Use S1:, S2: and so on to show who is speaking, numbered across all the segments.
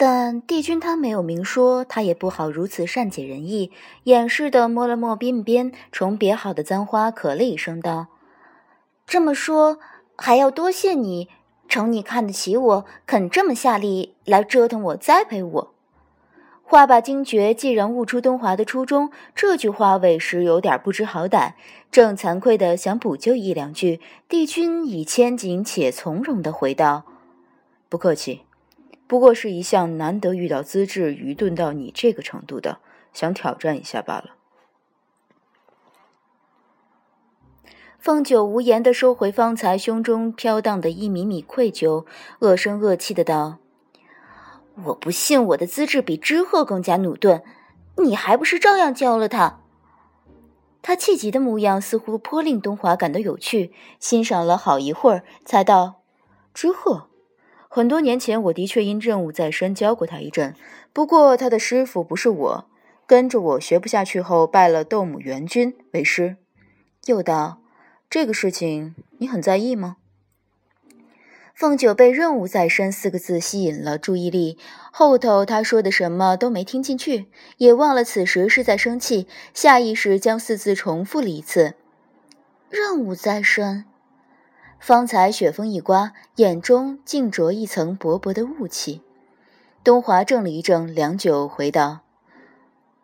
S1: 但帝君他没有明说，他也不好如此善解人意，掩饰的摸了摸鬓边重别好的簪花，咳了一声道：“这么说，还要多谢你，承你看得起我，肯这么下力来折腾我、栽培我。”话罢惊觉，既然悟出东华的初衷，这句话委实有点不知好歹，正惭愧的想补救一两句，帝君已谦谨且从容的回道：“
S2: 不客气。”不过是一项难得遇到资质愚钝到你这个程度的，想挑战一下罢了。
S1: 凤九无言的收回方才胸中飘荡的一米米愧疚，恶声恶气的道：“我不信我的资质比知鹤更加努钝，你还不是照样教了他？”他气急的模样似乎颇令东华感到有趣，欣赏了好一会儿，才道：“
S2: 知鹤。”很多年前，我的确因任务在身教过他一阵，不过他的师傅不是我，跟着我学不下去后，拜了斗母元君为师。又道：“这个事情你很在意吗？”
S1: 凤九被“任务在身”四个字吸引了注意力，后头他说的什么都没听进去，也忘了此时是在生气，下意识将四字重复了一次：“任务在身。”方才雪风一刮，眼中竟着一层薄薄的雾气。东华怔了一怔，良久，回道：“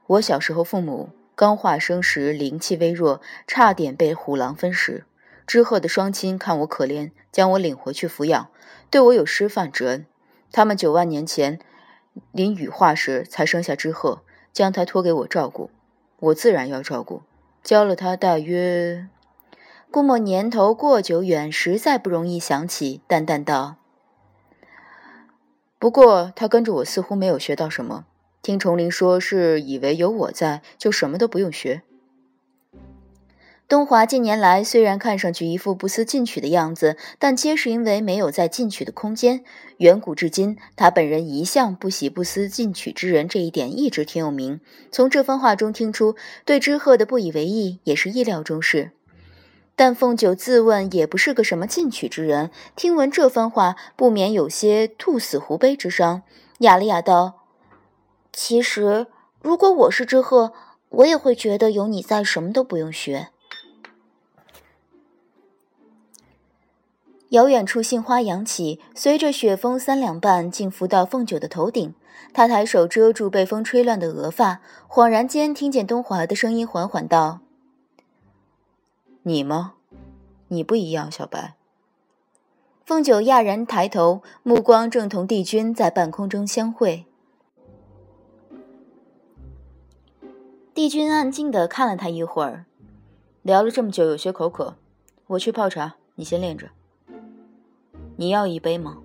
S2: 我小时候，父母刚化生时灵气微弱，差点被虎狼分食。知鹤的双亲看我可怜，将我领回去抚养，对我有师范之恩。他们九万年前临羽化时才生下知鹤，将他托给我照顾，我自然要照顾。教了他大约……”
S1: 估摸年头过久远，实在不容易想起。淡淡道：“
S2: 不过他跟着我似乎没有学到什么。听崇林说，是以为有我在，就什么都不用学。”
S1: 东华近年来虽然看上去一副不思进取的样子，但皆是因为没有在进取的空间。远古至今，他本人一向不喜不思进取之人，这一点一直挺有名。从这番话中听出，对知鹤的不以为意也是意料中事。但凤九自问也不是个什么进取之人，听闻这番话，不免有些兔死狐悲之伤，哑了哑道：“其实，如果我是知鹤，我也会觉得有你在，什么都不用学。”遥远处，杏花扬起，随着雪风三两半，竟拂到凤九的头顶。他抬手遮住被风吹乱的额发，恍然间听见东华的声音缓缓道。
S2: 你吗？你不一样，小白。
S1: 凤九讶然抬头，目光正同帝君在半空中相会。帝君安静的看了他一会儿，
S2: 聊了这么久，有些口渴，我去泡茶，你先练着。你要一杯吗？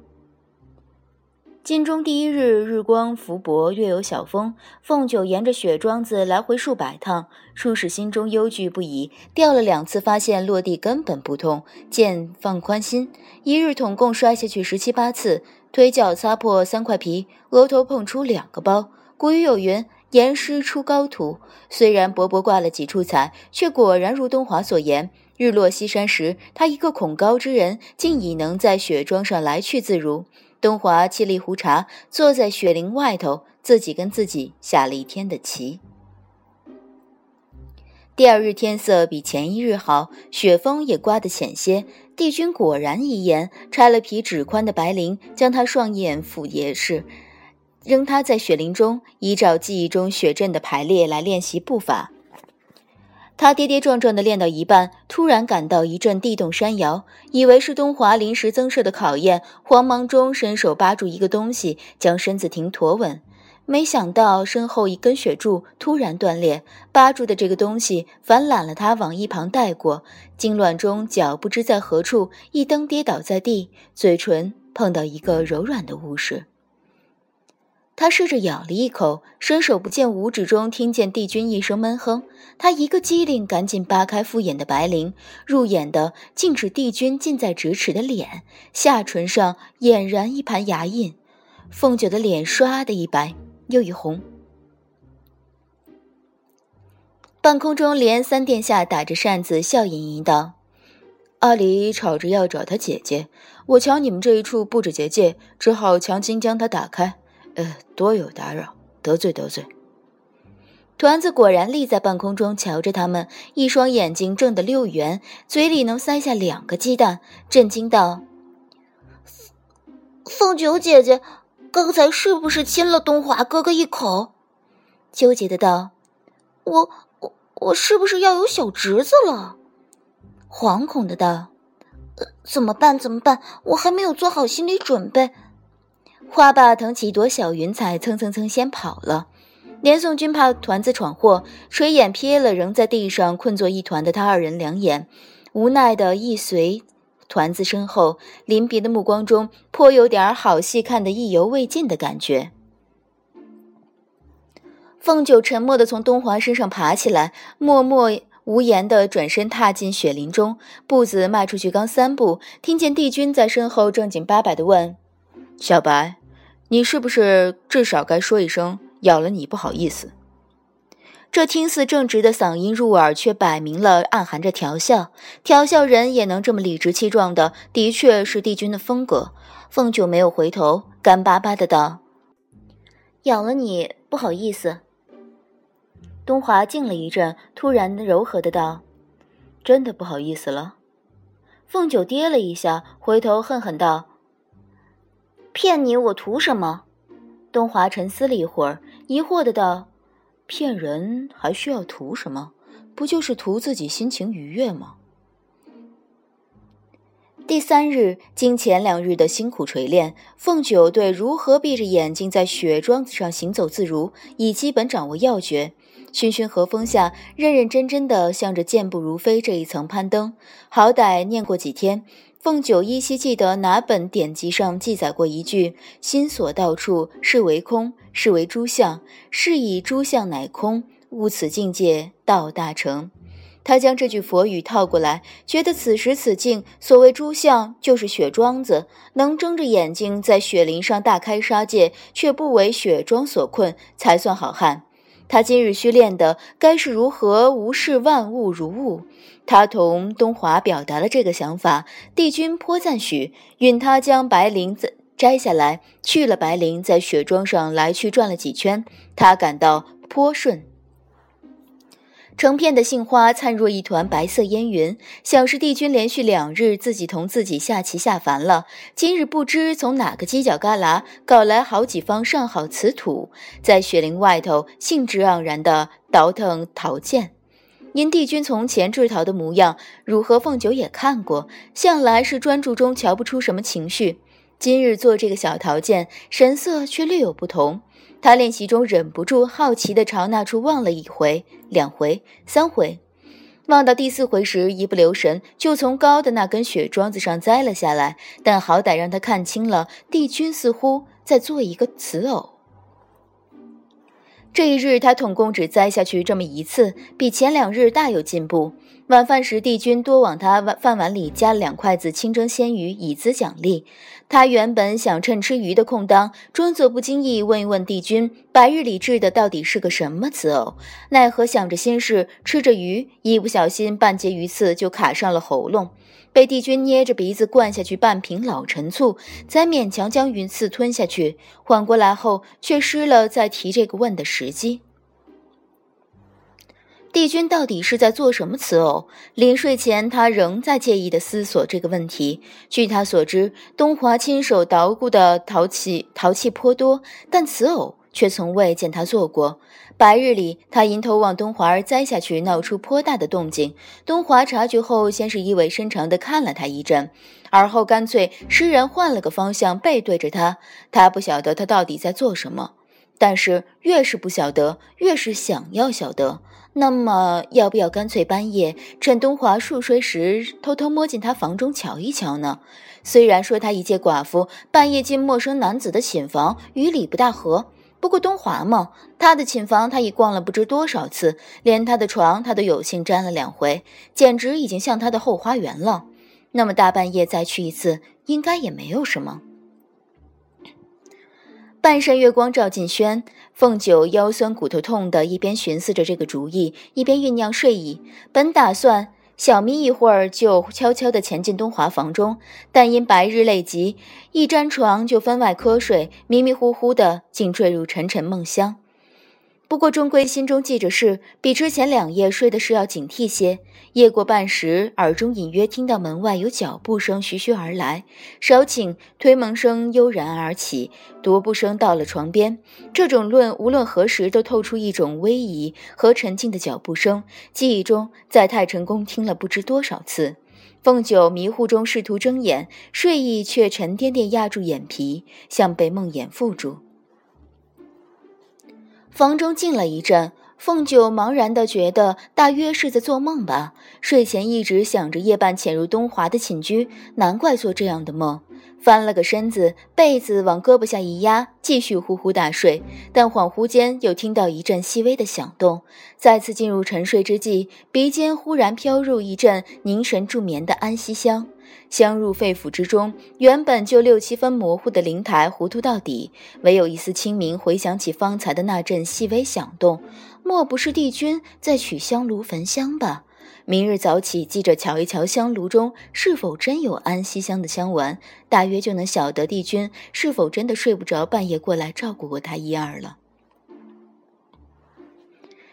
S1: 金钟第一日，日光浮薄，月有小风。凤九沿着雪庄子来回数百趟，初始心中忧惧不已，掉了两次，发现落地根本不痛，渐放宽心。一日统共摔下去十七八次，腿脚擦破三块皮，额头碰出两个包。古语有云：“严师出高徒。”虽然薄薄挂了几处彩，却果然如东华所言，日落西山时，他一个恐高之人，竟已能在雪庄上来去自如。东华沏了一壶茶，坐在雪林外头，自己跟自己下了一天的棋。第二日天色比前一日好，雪风也刮得浅些。帝君果然一言，拆了皮纸宽的白绫，将他双眼覆严实，扔他在雪林中，依照记忆中雪阵的排列来练习步伐。他跌跌撞撞地练到一半，突然感到一阵地动山摇，以为是东华临时增设的考验，慌忙中伸手扒住一个东西，将身子停妥稳。没想到身后一根雪柱突然断裂，扒住的这个东西反揽了他往一旁带过，惊乱中脚不知在何处一蹬跌倒在地，嘴唇碰到一个柔软的物事。他试着咬了一口，伸手不见五指中听见帝君一声闷哼。他一个机灵，赶紧扒开敷眼的白绫，入眼的竟是帝君近在咫尺的脸，下唇上俨然一盘牙印。凤九的脸唰的一白又一红。半空中，连三殿下打着扇子，笑吟吟道：“
S2: 阿离吵着要找他姐姐，我瞧你们这一处布置结界，只好强行将它打开。呃，多有打扰，得罪得罪。”
S1: 团子果然立在半空中，瞧着他们，一双眼睛睁得溜圆，嘴里能塞下两个鸡蛋，震惊道：“
S3: 凤九姐姐，刚才是不是亲了东华哥哥一口？”
S1: 纠结的道：“
S3: 我。”我我是不是要有小侄子了？
S1: 惶恐的道：“呃
S3: 怎么办？怎么办？我还没有做好心理准备。”
S1: 花爸腾起一朵小云彩，蹭蹭蹭先跑了。连宋军怕团子闯祸，垂眼瞥了仍在地上困作一团的他二人两眼，无奈的一随团子身后，临别的目光中颇有点好戏看得意犹未尽的感觉。凤九沉默地从东华身上爬起来，默默无言地转身踏进雪林中，步子迈出去刚三步，听见帝君在身后正经八百地问：“
S2: 小白，你是不是至少该说一声咬了你不好意思？”
S1: 这听似正直的嗓音入耳，却摆明了暗含着调笑。调笑人也能这么理直气壮的，的确是帝君的风格。凤九没有回头，干巴巴的道：“咬了你不好意思。”东华静了一阵，突然柔和的道：“
S2: 真的不好意思了。”
S1: 凤九跌了一下，回头恨恨道：“
S3: 骗你，我图什么？”
S1: 东华沉思了一会儿，疑惑的道：“
S2: 骗人还需要图什么？不就是图自己心情愉悦吗？”
S1: 第三日，经前两日的辛苦锤炼，凤九对如何闭着眼睛在雪桩子上行走自如，已基本掌握要诀。熏熏和风下，认认真真的向着健步如飞这一层攀登。好歹念过几天，凤九依稀记得哪本典籍上记载过一句：“心所到处，是为空，是为诸相，是以诸相乃空，悟此境界，道大成。”他将这句佛语套过来，觉得此时此境，所谓诸相，就是雪桩子，能睁着眼睛在雪林上大开杀戒，却不为雪桩所困，才算好汉。他今日需练的，该是如何无视万物如物。他同东华表达了这个想法，帝君颇赞许，允他将白绫子摘下来，去了白绫，在雪庄上来去转了几圈，他感到颇顺。成片的杏花灿若一团白色烟云，想是帝君连续两日自己同自己下棋下烦了，今日不知从哪个犄角旮旯搞来好几方上好瓷土，在雪林外头兴致盎然地倒腾陶剑。因帝君从前制陶的模样，汝和凤九也看过，向来是专注中瞧不出什么情绪，今日做这个小陶剑，神色却略有不同。他练习中忍不住好奇地朝那处望了一回、两回、三回，望到第四回时，一不留神就从高的那根雪桩子上栽了下来。但好歹让他看清了，帝君似乎在做一个瓷偶。这一日，他统共只栽下去这么一次，比前两日大有进步。晚饭时，帝君多往他饭碗里加了两筷子清蒸鲜鱼，以资奖励。他原本想趁吃鱼的空当，装作不经意问一问帝君，白日里制的到底是个什么瓷偶。奈何想着心事，吃着鱼，一不小心半截鱼刺就卡上了喉咙，被帝君捏着鼻子灌下去半瓶老陈醋，才勉强将鱼刺吞下去。缓过来后，却失了再提这个问的时机。帝君到底是在做什么瓷偶？临睡前，他仍在介意地思索这个问题。据他所知，东华亲手捣鼓的陶器陶器颇多，但瓷偶却从未见他做过。白日里，他迎头往东华儿栽下去，闹出颇大的动静。东华察觉后，先是意味深长地看了他一阵，而后干脆施然换了个方向，背对着他。他不晓得他到底在做什么，但是越是不晓得，越是想要晓得。那么，要不要干脆半夜趁东华熟睡时，偷偷摸进他房中瞧一瞧呢？虽然说他一介寡妇，半夜进陌生男子的寝房与理不大合，不过东华嘛，他的寝房他已逛了不知多少次，连他的床他都有幸沾了两回，简直已经像他的后花园了。那么大半夜再去一次，应该也没有什么。半扇月光照进轩，凤九腰酸骨头痛的，一边寻思着这个主意，一边酝酿睡意。本打算小眯一会儿就悄悄地潜进东华房中，但因白日累极，一沾床就分外瞌睡，迷迷糊糊的，竟坠入沉沉梦乡。不过终归心中记着事，比之前两夜睡的是要警惕些。夜过半时，耳中隐约听到门外有脚步声徐徐而来，少顷推门声悠然而起，踱步声到了床边。这种论无论何时都透出一种威仪和沉静的脚步声，记忆中在太晨宫听了不知多少次。凤九迷糊中试图睁眼，睡意却沉甸甸压住眼皮，像被梦魇缚住。房中静了一阵，凤九茫然的觉得大约是在做梦吧。睡前一直想着夜半潜入东华的寝居，难怪做这样的梦。翻了个身子，被子往胳膊下一压，继续呼呼大睡。但恍惚间又听到一阵细微的响动，再次进入沉睡之际，鼻尖忽然飘入一阵凝神助眠的安息香。香入肺腑之中，原本就六七分模糊的灵台糊涂到底，唯有一丝清明。回想起方才的那阵细微响动，莫不是帝君在取香炉焚香吧？明日早起，记着瞧一瞧香炉中是否真有安息香的香丸，大约就能晓得帝君是否真的睡不着，半夜过来照顾过他一二了。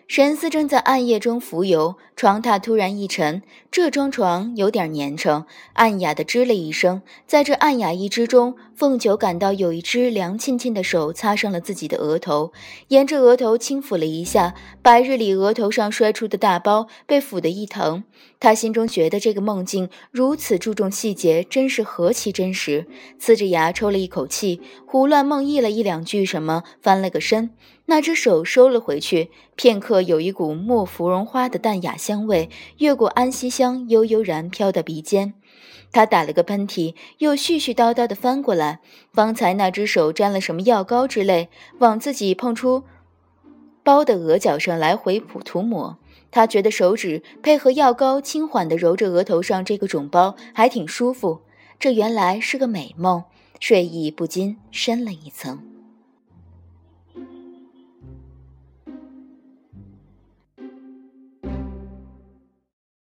S1: 神思正在暗夜中浮游，床榻突然一沉，这张床有点粘稠，暗哑的吱了一声。在这暗哑一吱中，凤九感到有一只凉沁沁的手擦上了自己的额头，沿着额头轻抚了一下，白日里额头上摔出的大包被抚得一疼。他心中觉得这个梦境如此注重细节，真是何其真实。呲着牙抽了一口气，胡乱梦呓了一两句什么，翻了个身。那只手收了回去，片刻，有一股没芙蓉花的淡雅香味越过安息香，悠悠然飘到鼻尖。他打了个喷嚏，又絮絮叨叨地翻过来。方才那只手沾了什么药膏之类，往自己碰出包的额角上来回涂涂抹。他觉得手指配合药膏轻缓地揉着额头上这个肿包，还挺舒服。这原来是个美梦，睡意不禁深了一层。